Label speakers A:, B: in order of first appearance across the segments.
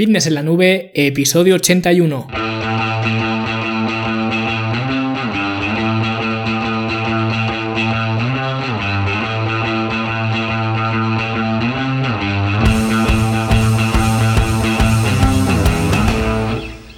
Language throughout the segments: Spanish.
A: Fitness en la Nube, episodio 81.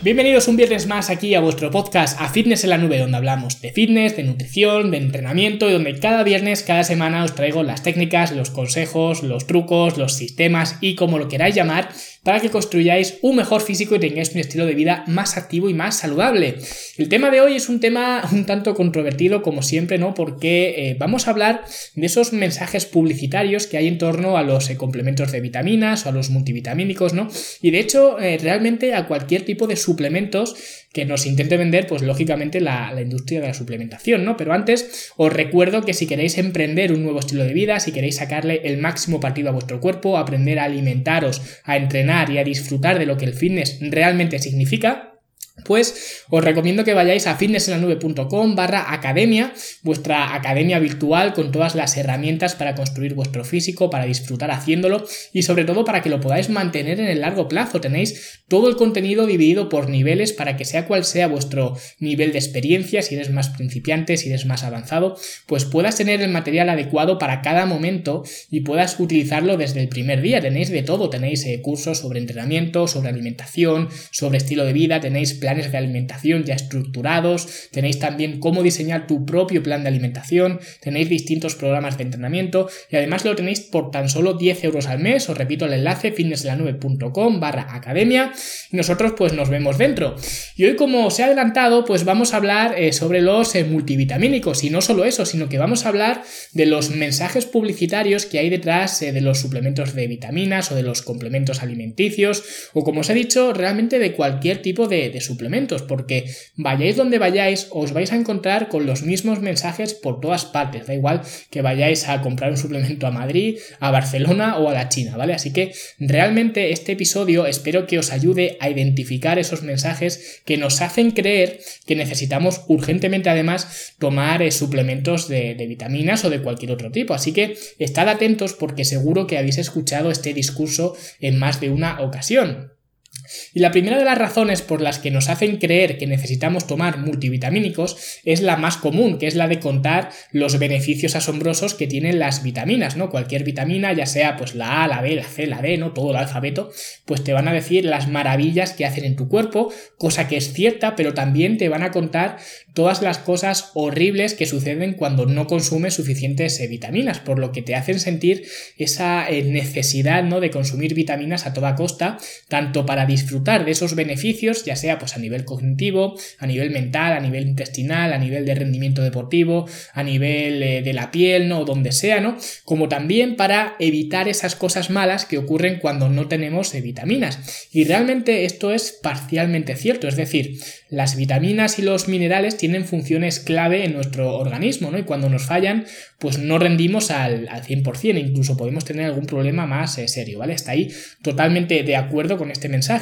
A: Bienvenidos un viernes más aquí a vuestro podcast A Fitness en la Nube, donde hablamos de fitness, de nutrición, de entrenamiento y donde cada viernes, cada semana os traigo las técnicas, los consejos, los trucos, los sistemas y como lo queráis llamar para que construyáis un mejor físico y tengáis un estilo de vida más activo y más saludable. El tema de hoy es un tema un tanto controvertido como siempre, ¿no? Porque eh, vamos a hablar de esos mensajes publicitarios que hay en torno a los eh, complementos de vitaminas o a los multivitamínicos, ¿no? Y de hecho, eh, realmente a cualquier tipo de suplementos que nos intente vender, pues lógicamente la, la, industria de la suplementación, ¿no? Pero antes os recuerdo que si queréis emprender un nuevo estilo de vida, si queréis sacarle el máximo partido a vuestro cuerpo, aprender a alimentaros, a entrenar y a disfrutar de lo que el fitness realmente significa, pues os recomiendo que vayáis a fitnessenlanube.com barra academia, vuestra academia virtual con todas las herramientas para construir vuestro físico, para disfrutar haciéndolo y sobre todo para que lo podáis mantener en el largo plazo. Tenéis todo el contenido dividido por niveles para que sea cual sea vuestro nivel de experiencia, si eres más principiante, si eres más avanzado, pues puedas tener el material adecuado para cada momento y puedas utilizarlo desde el primer día. Tenéis de todo, tenéis eh, cursos sobre entrenamiento, sobre alimentación, sobre estilo de vida, tenéis planes de alimentación ya estructurados, tenéis también cómo diseñar tu propio plan de alimentación, tenéis distintos programas de entrenamiento y además lo tenéis por tan solo 10 euros al mes, os repito el enlace fitnesslanube.com barra academia y nosotros pues nos vemos dentro. Y hoy como os he adelantado pues vamos a hablar eh, sobre los eh, multivitamínicos y no solo eso, sino que vamos a hablar de los mensajes publicitarios que hay detrás eh, de los suplementos de vitaminas o de los complementos alimenticios o como os he dicho realmente de cualquier tipo de, de suplementos, porque vayáis donde vayáis, os vais a encontrar con los mismos mensajes por todas partes. Da igual que vayáis a comprar un suplemento a Madrid, a Barcelona o a la China, ¿vale? Así que realmente este episodio espero que os ayude a identificar esos mensajes que nos hacen creer que necesitamos urgentemente además tomar eh, suplementos de, de vitaminas o de cualquier otro tipo. Así que estad atentos porque seguro que habéis escuchado este discurso en más de una ocasión. Y la primera de las razones por las que nos hacen creer que necesitamos tomar multivitamínicos es la más común, que es la de contar los beneficios asombrosos que tienen las vitaminas, ¿no? Cualquier vitamina, ya sea pues la A, la B, la C, la D, ¿no? Todo el alfabeto, pues te van a decir las maravillas que hacen en tu cuerpo, cosa que es cierta, pero también te van a contar todas las cosas horribles que suceden cuando no consumes suficientes eh, vitaminas, por lo que te hacen sentir esa eh, necesidad, ¿no? De consumir vitaminas a toda costa, tanto para disfrutar de esos beneficios, ya sea pues a nivel cognitivo, a nivel mental, a nivel intestinal, a nivel de rendimiento deportivo, a nivel eh, de la piel, ¿no? O donde sea, ¿no? Como también para evitar esas cosas malas que ocurren cuando no tenemos vitaminas. Y realmente esto es parcialmente cierto, es decir, las vitaminas y los minerales tienen funciones clave en nuestro organismo, ¿no? Y cuando nos fallan, pues no rendimos al, al 100%, incluso podemos tener algún problema más eh, serio, ¿vale? Está ahí totalmente de acuerdo con este mensaje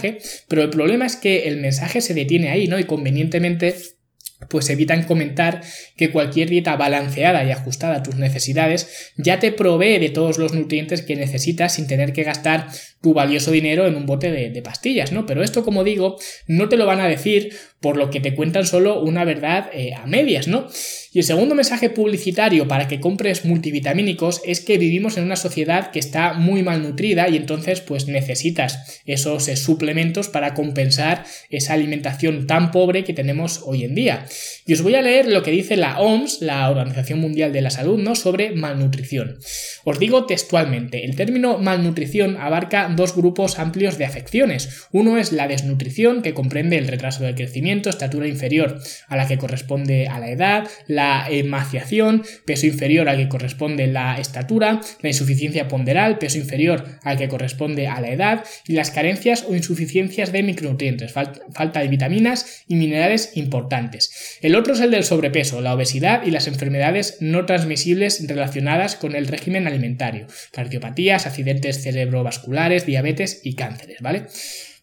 A: pero el problema es que el mensaje se detiene ahí, ¿no? Y convenientemente pues evitan comentar que cualquier dieta balanceada y ajustada a tus necesidades ya te provee de todos los nutrientes que necesitas sin tener que gastar tu valioso dinero en un bote de, pastillas, ¿no? Pero esto, como digo, no te lo van a decir por lo que te cuentan solo una verdad eh, a medias, ¿no? Y el segundo mensaje publicitario para que compres multivitamínicos es que vivimos en una sociedad que está muy malnutrida y entonces pues necesitas esos eh, suplementos para compensar esa alimentación tan pobre que tenemos hoy en día. Y os voy a leer lo que dice la OMS, la Organización Mundial de la Salud, ¿no? sobre malnutrición. Os digo textualmente, el término malnutrición abarca dos grupos amplios de afecciones. Uno es la desnutrición, que comprende el retraso del crecimiento, estatura inferior a la que corresponde a la edad, la emaciación, peso inferior al que corresponde la estatura, la insuficiencia ponderal, peso inferior al que corresponde a la edad, y las carencias o insuficiencias de micronutrientes, falta de vitaminas y minerales importantes. El otro es el del sobrepeso, la obesidad y las enfermedades no transmisibles relacionadas con el régimen alimentario, cardiopatías, accidentes cerebrovasculares, diabetes y cánceres, ¿vale?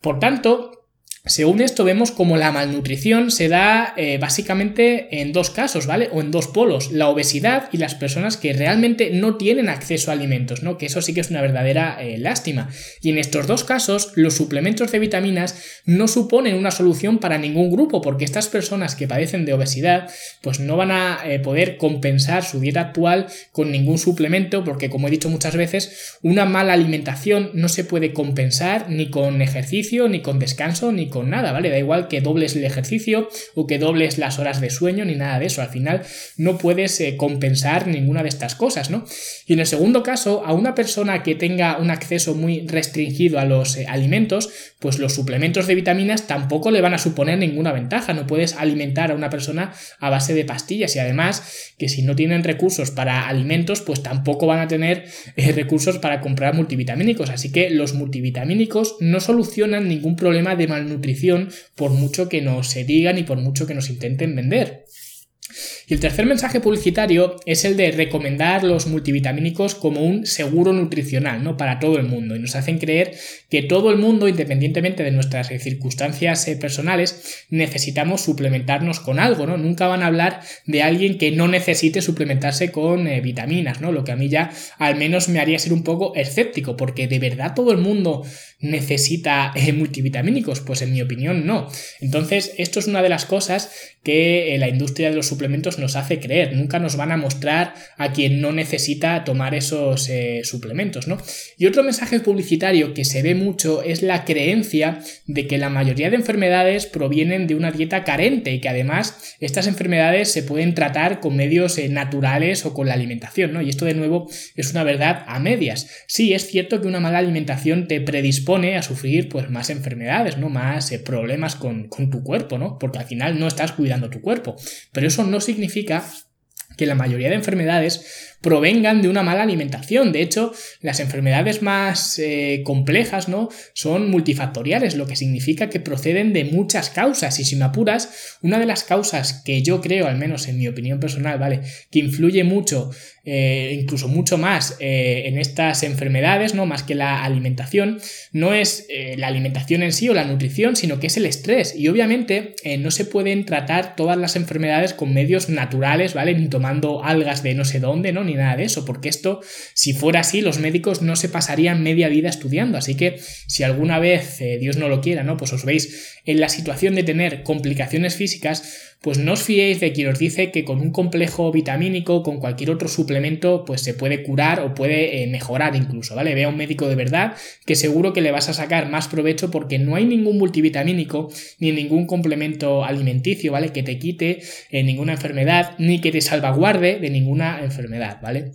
A: Por tanto, según esto vemos como la malnutrición se da eh, básicamente en dos casos, ¿vale? O en dos polos, la obesidad y las personas que realmente no tienen acceso a alimentos, ¿no? Que eso sí que es una verdadera eh, lástima. Y en estos dos casos, los suplementos de vitaminas no suponen una solución para ningún grupo, porque estas personas que padecen de obesidad, pues no van a eh, poder compensar su dieta actual con ningún suplemento, porque como he dicho muchas veces, una mala alimentación no se puede compensar ni con ejercicio, ni con descanso, ni con nada, ¿vale? Da igual que dobles el ejercicio o que dobles las horas de sueño ni nada de eso. Al final no puedes eh, compensar ninguna de estas cosas, ¿no? Y en el segundo caso, a una persona que tenga un acceso muy restringido a los eh, alimentos, pues los suplementos de vitaminas tampoco le van a suponer ninguna ventaja. No puedes alimentar a una persona a base de pastillas y además que si no tienen recursos para alimentos, pues tampoco van a tener eh, recursos para comprar multivitamínicos. Así que los multivitamínicos no solucionan ningún problema de malnutrición por mucho que nos se digan y por mucho que nos intenten vender. Y el tercer mensaje publicitario es el de recomendar los multivitamínicos como un seguro nutricional, ¿no? Para todo el mundo. Y nos hacen creer que todo el mundo, independientemente de nuestras circunstancias eh, personales, necesitamos suplementarnos con algo, ¿no? Nunca van a hablar de alguien que no necesite suplementarse con eh, vitaminas, ¿no? Lo que a mí ya al menos me haría ser un poco escéptico, porque de verdad todo el mundo necesita eh, multivitamínicos, pues en mi opinión no. Entonces, esto es una de las cosas que la industria de los suplementos nos hace creer, nunca nos van a mostrar a quien no necesita tomar esos eh, suplementos, ¿no? Y otro mensaje publicitario que se ve mucho es la creencia de que la mayoría de enfermedades provienen de una dieta carente y que además estas enfermedades se pueden tratar con medios eh, naturales o con la alimentación, ¿no? Y esto de nuevo es una verdad a medias. Sí, es cierto que una mala alimentación te predispone a sufrir pues más enfermedades, ¿no? Más eh, problemas con, con tu cuerpo, ¿no? Porque al final no estás cuidando tu cuerpo. Pero eso no significa que la mayoría de enfermedades provengan de una mala alimentación. De hecho, las enfermedades más eh, complejas, ¿no? Son multifactoriales, lo que significa que proceden de muchas causas. Y si me apuras, una de las causas que yo creo, al menos en mi opinión personal, ¿vale? Que influye mucho, eh, incluso mucho más eh, en estas enfermedades, ¿no? Más que la alimentación, no es la alimentación en sí o la nutrición, sino que es el estrés. Y obviamente no se pueden tratar todas las enfermedades con medios naturales, ¿vale? Ni tomando algas de no sé dónde, ¿no? Ni nada de eso, porque esto, si fuera así, los médicos no se pasarían media vida estudiando. Así que si alguna vez, eh, Dios no lo quiera, ¿no? Pues os veis en la situación de tener complicaciones físicas, pues no os fiéis de quien os dice que con un complejo vitamínico, con cualquier otro suplemento, pues se puede curar o puede eh, mejorar incluso, ¿vale? Ve a un médico de verdad que seguro que le vas a sacar más provecho porque no hay ningún multivitamínico ni ningún complemento alimenticio, ¿vale? Que te quite eh, ninguna enfermedad ni que te salvaguarde de ninguna enfermedad, ¿vale?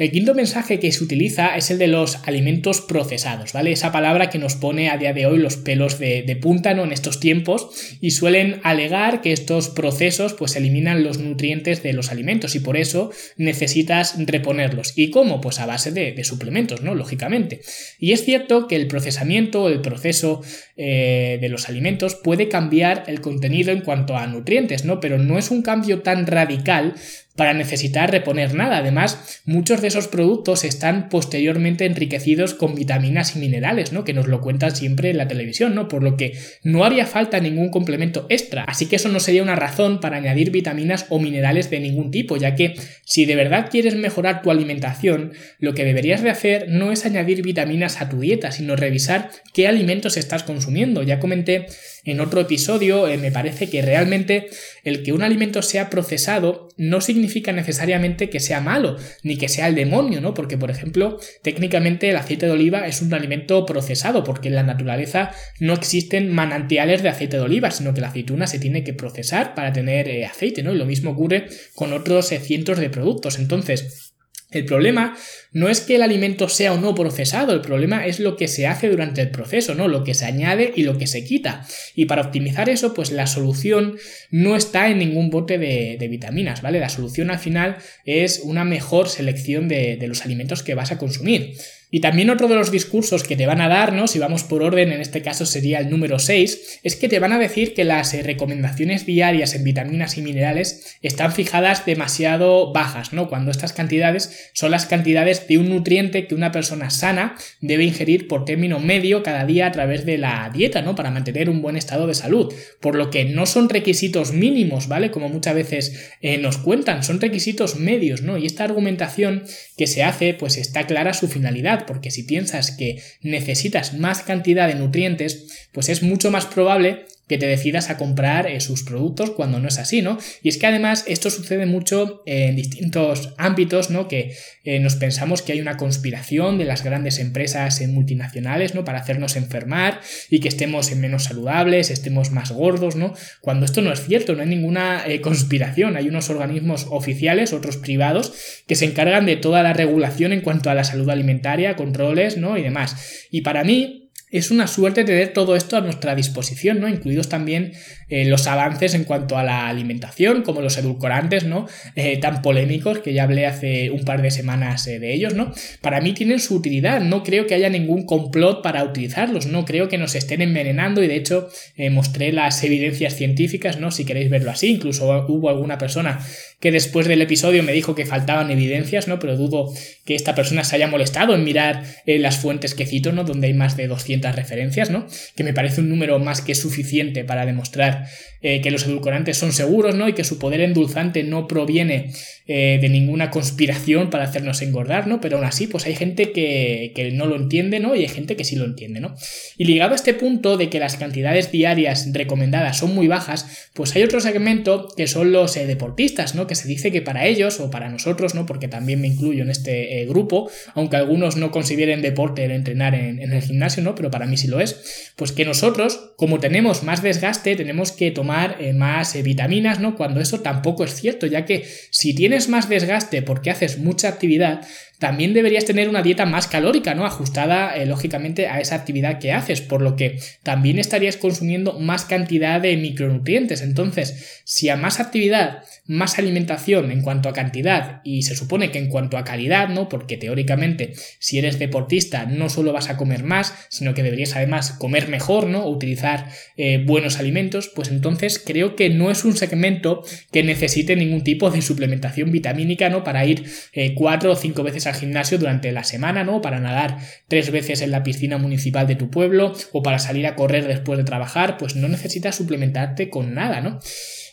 A: El quinto mensaje que se utiliza es el de los alimentos procesados, ¿vale? Esa palabra que nos pone a día de hoy los pelos de, de punta, En estos tiempos y suelen alegar que estos procesos pues eliminan los nutrientes de los alimentos y por eso necesitas reponerlos. ¿Y cómo? Pues a base de, suplementos, ¿no? Lógicamente. Y es cierto que el procesamiento, el proceso eh, de los alimentos puede cambiar el contenido en cuanto a nutrientes, ¿no? Pero no es un cambio tan radical para necesitar reponer nada. Además, muchos de esos productos están posteriormente enriquecidos con vitaminas y minerales, ¿no? Que nos lo cuentan siempre en la televisión, ¿no? Por lo que no haría falta ningún complemento extra. Así que eso no sería una razón para añadir vitaminas o minerales de ningún tipo, ya que si de verdad quieres mejorar tu alimentación, lo que deberías de hacer no es añadir vitaminas a tu dieta, sino revisar qué alimentos estás consumiendo. Ya comenté en otro episodio, eh, me parece que realmente el que un alimento sea procesado no significa necesariamente que sea malo, ni que sea el demonio, ¿no? Porque, por ejemplo, técnicamente el aceite de oliva es un alimento procesado, porque en la naturaleza no existen manantiales de aceite de oliva, sino que la aceituna se tiene que procesar para tener eh, aceite, ¿no? Y lo mismo ocurre con otros eh, cientos de productos. Entonces, el problema no es que el alimento sea o no procesado, el problema es lo que se hace durante el proceso, ¿no? Lo que se añade y lo que se quita. Y para optimizar eso, pues la solución no está en ningún bote de, vitaminas, ¿vale? La solución al final es una mejor selección de, los alimentos que vas a consumir. Y también otro de los discursos que te van a dar, ¿no? Si vamos por orden, en este caso sería el número 6, es que te van a decir que las eh, recomendaciones diarias en vitaminas y minerales están fijadas demasiado bajas, ¿no? Cuando estas cantidades son las cantidades de un nutriente que una persona sana debe ingerir por término medio cada día a través de la dieta, ¿no? Para mantener un buen estado de salud. Por lo que no son requisitos mínimos, ¿vale? Como muchas veces eh, nos cuentan, son requisitos medios, ¿no? Y esta argumentación que se hace, pues está clara su finalidad, porque si piensas que necesitas más cantidad de nutrientes, pues es mucho más probable que te decidas a comprar eh, sus productos cuando no es así, ¿no? Y es que además esto sucede mucho en distintos ámbitos, ¿no? Que eh, nos pensamos que hay una conspiración de las grandes empresas multinacionales, ¿no? Para hacernos enfermar y que estemos menos saludables, estemos más gordos, ¿no? Cuando esto no es cierto, no hay ninguna eh, conspiración, hay unos organismos oficiales, otros privados, que se encargan de toda la regulación en cuanto a la salud alimentaria, controles, ¿no? Y demás. Y para mí, es una suerte tener todo esto a nuestra disposición, ¿no? Incluidos también eh, los avances en cuanto a la alimentación, como los edulcorantes, ¿no? Eh, tan polémicos que ya hablé hace un par de semanas eh, de ellos, ¿no? Para mí tienen su utilidad, no creo que haya ningún complot para utilizarlos, no creo que nos estén envenenando y de hecho mostré las evidencias científicas, ¿no? Si queréis verlo así, incluso hubo alguna persona que después del episodio me dijo que faltaban evidencias, ¿no? Pero dudo que esta persona se haya molestado en mirar las fuentes que cito, ¿no? Donde hay más de 200 referencias, ¿no? Que me parece un número más que suficiente para demostrar eh, que los edulcorantes son seguros, ¿no? Y que su poder endulzante no proviene eh, de ninguna conspiración para hacernos engordar, ¿no? Pero aún así, pues hay gente que, no lo entiende, ¿no? Y hay gente que sí lo entiende, ¿no? Y ligado a este punto de que las cantidades diarias recomendadas son muy bajas, pues hay otro segmento que son los eh, deportistas, ¿no? Que se dice que para ellos o para nosotros, ¿no? Porque también me incluyo en este grupo, aunque algunos no consideren deporte el entrenar en, en el gimnasio, ¿no? Pero para mí sí lo es, pues que nosotros, como tenemos más desgaste, tenemos que tomar eh, más eh, vitaminas, ¿no? Cuando eso tampoco es cierto, ya que si tienes más desgaste porque haces mucha actividad, también deberías tener una dieta más calórica, ¿no? Ajustada, eh, lógicamente, a esa actividad que haces, por lo que también estarías consumiendo más cantidad de micronutrientes. Entonces, si a más actividad, más alimentación en cuanto a cantidad y se supone que en cuanto a calidad, ¿no? Porque teóricamente, si eres deportista, no solo vas a comer más, sino que deberías además comer mejor, ¿no? utilizar eh, buenos alimentos, pues entonces creo que no es un segmento que necesite ningún tipo de suplementación vitamínica, ¿no? Para ir eh, cuatro o cinco veces a al gimnasio durante la semana, ¿no? Para nadar tres veces en la piscina municipal de tu pueblo o para salir a correr después de trabajar, pues no necesitas suplementarte con nada, ¿no?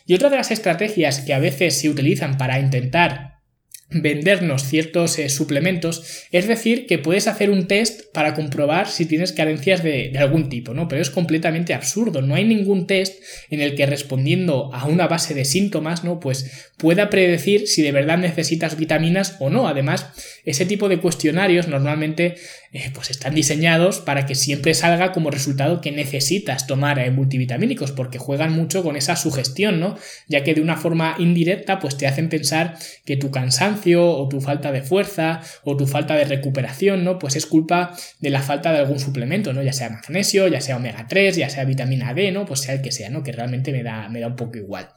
A: Y otra de las estrategias que a veces se utilizan para intentar vendernos ciertos eh, suplementos, es decir, que puedes hacer un test para comprobar si tienes carencias de, algún tipo, ¿no? Pero es completamente absurdo, no hay ningún test en el que respondiendo a una base de síntomas, ¿no? Pues pueda predecir si de verdad necesitas vitaminas o no. Además, ese tipo de cuestionarios normalmente eh, pues están diseñados para que siempre salga como resultado que necesitas tomar eh, multivitamínicos, porque juegan mucho con esa sugestión, ¿no? Ya que de una forma indirecta, pues te hacen pensar que tu cansancio o tu falta de fuerza o tu falta de recuperación, ¿no? Pues es culpa de la falta de algún suplemento, ¿no? Ya sea magnesio, ya sea omega 3, ya sea vitamina D, ¿no? Pues sea el que sea, ¿no? Que realmente me da, me da un poco igual.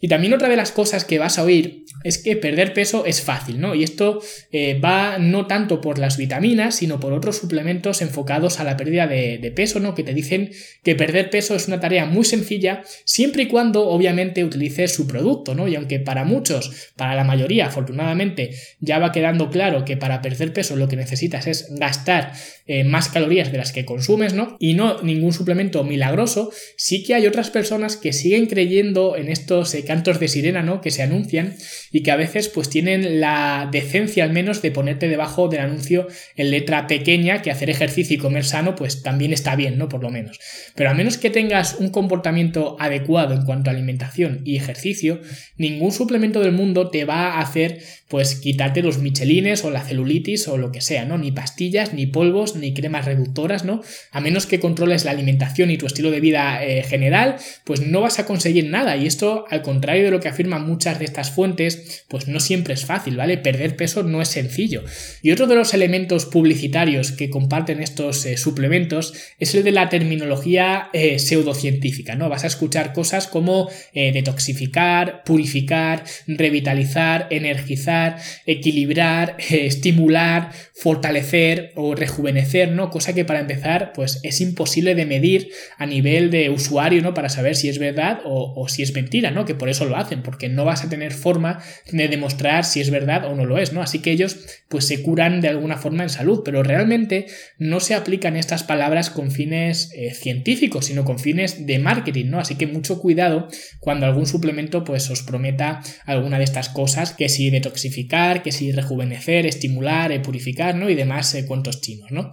A: Y también otra de las cosas que vas a oír es que perder peso es fácil, ¿no? Y esto eh, va no tanto por las vitaminas, sino por otros suplementos enfocados a la pérdida de, peso, ¿no? Que te dicen que perder peso es una tarea muy sencilla, siempre y cuando obviamente utilices su producto, ¿no? Y aunque para muchos, para la mayoría, afortunadamente, ya va quedando claro que para perder peso lo que necesitas es gastar eh, más calorías de las que consumes, ¿no? Y no ningún suplemento milagroso, sí que hay otras personas que siguen creyendo en estos cantos de sirena, ¿no? Que se anuncian y que a veces pues tienen la decencia al menos de ponerte debajo del anuncio en letra pequeña que hacer ejercicio y comer sano pues también está bien, ¿no? Por lo menos. Pero a menos que tengas un comportamiento adecuado en cuanto a alimentación y ejercicio, ningún suplemento del mundo te va a hacer pues quitarte los michelines o la celulitis o lo que sea, ¿no? Ni pastillas, ni polvos, ni cremas reductoras, ¿no? A menos que controles la alimentación y tu estilo de vida eh, general, pues no vas a conseguir nada. Y esto, al contrario, contrario de lo que afirman muchas de estas fuentes, pues no siempre es fácil, ¿vale? Perder peso no es sencillo. Y otro de los elementos publicitarios que comparten estos eh, suplementos es el de la terminología eh, pseudocientífica, ¿no? Vas a escuchar cosas como eh, detoxificar, purificar, revitalizar, energizar, equilibrar, estimular, fortalecer o rejuvenecer, ¿no? Cosa que para empezar, pues es imposible de medir a nivel de usuario, ¿no? Para saber si es verdad o, si es mentira, ¿no? Que eso lo hacen, porque no vas a tener forma de demostrar si es verdad o no lo es, ¿no? Así que ellos, pues se curan de alguna forma en salud, pero realmente no se aplican estas palabras con fines eh, científicos, sino con fines de marketing, ¿no? Así que mucho cuidado cuando algún suplemento, pues os prometa alguna de estas cosas, que si detoxificar, que si rejuvenecer, estimular, eh, purificar, y demás eh, cuentos chinos, ¿no?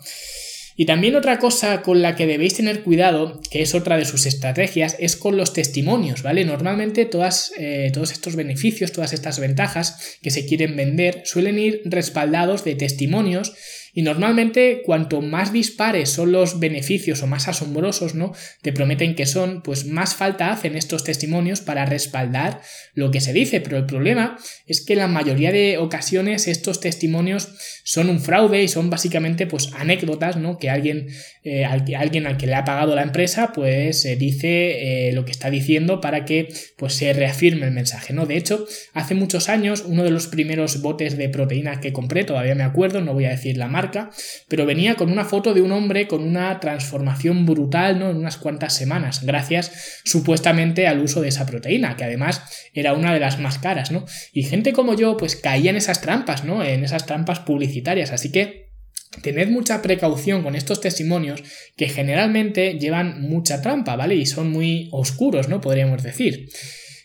A: Y también otra cosa con la que debéis tener cuidado, que es otra de sus estrategias, es con los testimonios, ¿vale? Normalmente todas, eh, todos estos beneficios, todas estas ventajas que se quieren vender suelen ir respaldados de testimonios y normalmente cuanto más dispares son los beneficios o más asombrosos, ¿no? Te prometen que son, pues más falta hacen estos testimonios para respaldar lo que se dice. Pero el problema es que la mayoría de ocasiones estos testimonios son un fraude y son básicamente pues anécdotas, ¿no? Que alguien, eh, alguien al que le ha pagado la empresa, pues eh, dice eh, lo que está diciendo para que pues se reafirme el mensaje, ¿no? De hecho, hace muchos años, uno de los primeros botes de proteína que compré, todavía me acuerdo, no voy a decir la marca, pero venía con una foto de un hombre con una transformación brutal ¿no? en unas cuantas semanas, gracias supuestamente al uso de esa proteína, que además era una de las más caras, ¿no? Y gente como yo, pues caía en esas trampas, ¿no? En esas trampas publicitarias, así que Tened mucha precaución con estos testimonios que generalmente llevan mucha trampa, ¿vale? Y son muy oscuros, ¿no? Podríamos decir.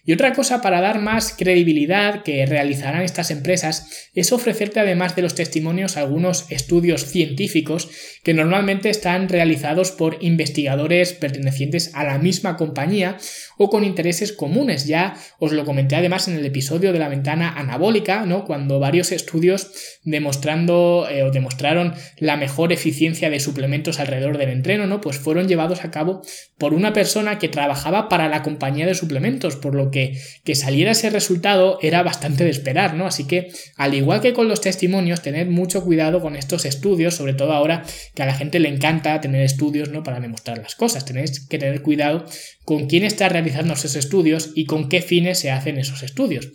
A: Y otra cosa para dar más credibilidad que realizarán estas empresas es ofrecerte además de los testimonios algunos estudios científicos que normalmente están realizados por investigadores pertenecientes a la misma compañía o con intereses comunes. Ya os lo comenté además en el episodio de la ventana anabólica, ¿no? Cuando varios estudios demostrando eh, o demostraron la mejor eficiencia de suplementos alrededor del entreno, ¿no? Pues fueron llevados a cabo por una persona que trabajaba para la compañía de suplementos, por lo que que, saliera ese resultado era bastante de esperar, ¿no? Así que, al igual que con los testimonios, tener mucho cuidado con estos estudios, sobre todo ahora que a la gente le encanta tener estudios, ¿no? Para demostrar las cosas. Tenéis que tener cuidado con quién está realizando esos estudios y con qué fines se hacen esos estudios.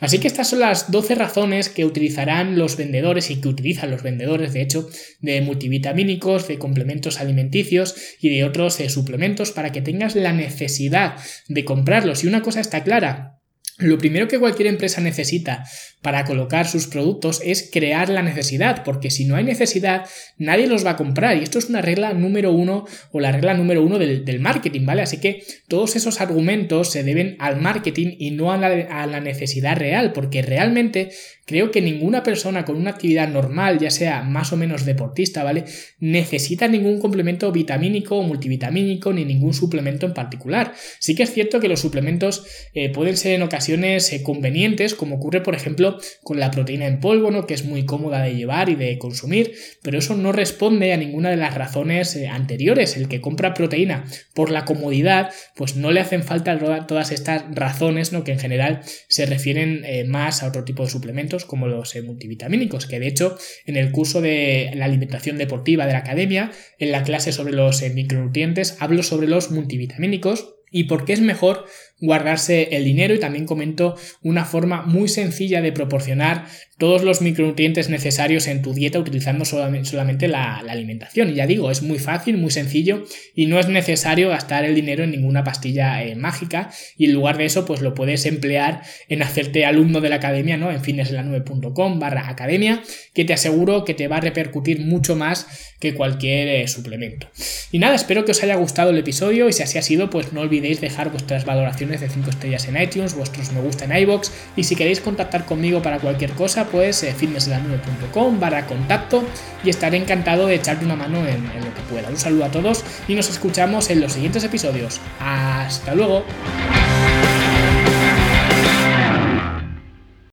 A: Así que estas son las 12 razones que utilizarán los vendedores y que utilizan los vendedores, de hecho, de multivitamínicos, de complementos alimenticios y de otros eh, suplementos para que tengas la necesidad de comprarlos. Y una cosa está clara, lo primero que cualquier empresa necesita para colocar sus productos es crear la necesidad, porque si no hay necesidad, nadie los va a comprar. Y esto es una regla número uno o la regla número uno del, marketing, ¿vale? Así que todos esos argumentos se deben al marketing y no a la, necesidad real, porque realmente creo que ninguna persona con una actividad normal, ya sea más o menos deportista, ¿vale? Necesita ningún complemento vitamínico o multivitamínico ni ningún suplemento en particular. Sí que es cierto que los suplementos eh, pueden ser en ocasiones eh, convenientes, como ocurre por ejemplo con la proteína en polvo, ¿no? que es muy cómoda de llevar y de consumir, pero eso no responde a ninguna de las razones eh, anteriores. El que compra proteína por la comodidad, pues no le hacen falta todas estas razones ¿no? que en general se refieren más a otro tipo de suplementos como los multivitamínicos, que de hecho en el curso de la alimentación deportiva de la academia, en la clase sobre los micronutrientes, hablo sobre los multivitamínicos y por qué es mejor guardarse el dinero y también comento una forma muy sencilla de proporcionar todos los micronutrientes necesarios en tu dieta utilizando solamente la, alimentación. Y ya digo, es muy fácil, muy sencillo y no es necesario gastar el dinero en ninguna pastilla eh, mágica y en lugar de eso pues lo puedes emplear en hacerte alumno de la academia, ¿no? En fitnesslanube.com barra academia que te aseguro que te va a repercutir mucho más que cualquier eh, suplemento. Y nada, espero que os haya gustado el episodio y si así ha sido pues no olvidéis dejar vuestras valoraciones de 5 estrellas en iTunes, vuestros me gusta en iBox y si queréis contactar conmigo para cualquier cosa, pues eh, fitnesslanube.com barra contacto y estaré encantado de echarte una mano en lo que pueda. Un saludo a todos y nos escuchamos en los siguientes episodios. ¡Hasta luego!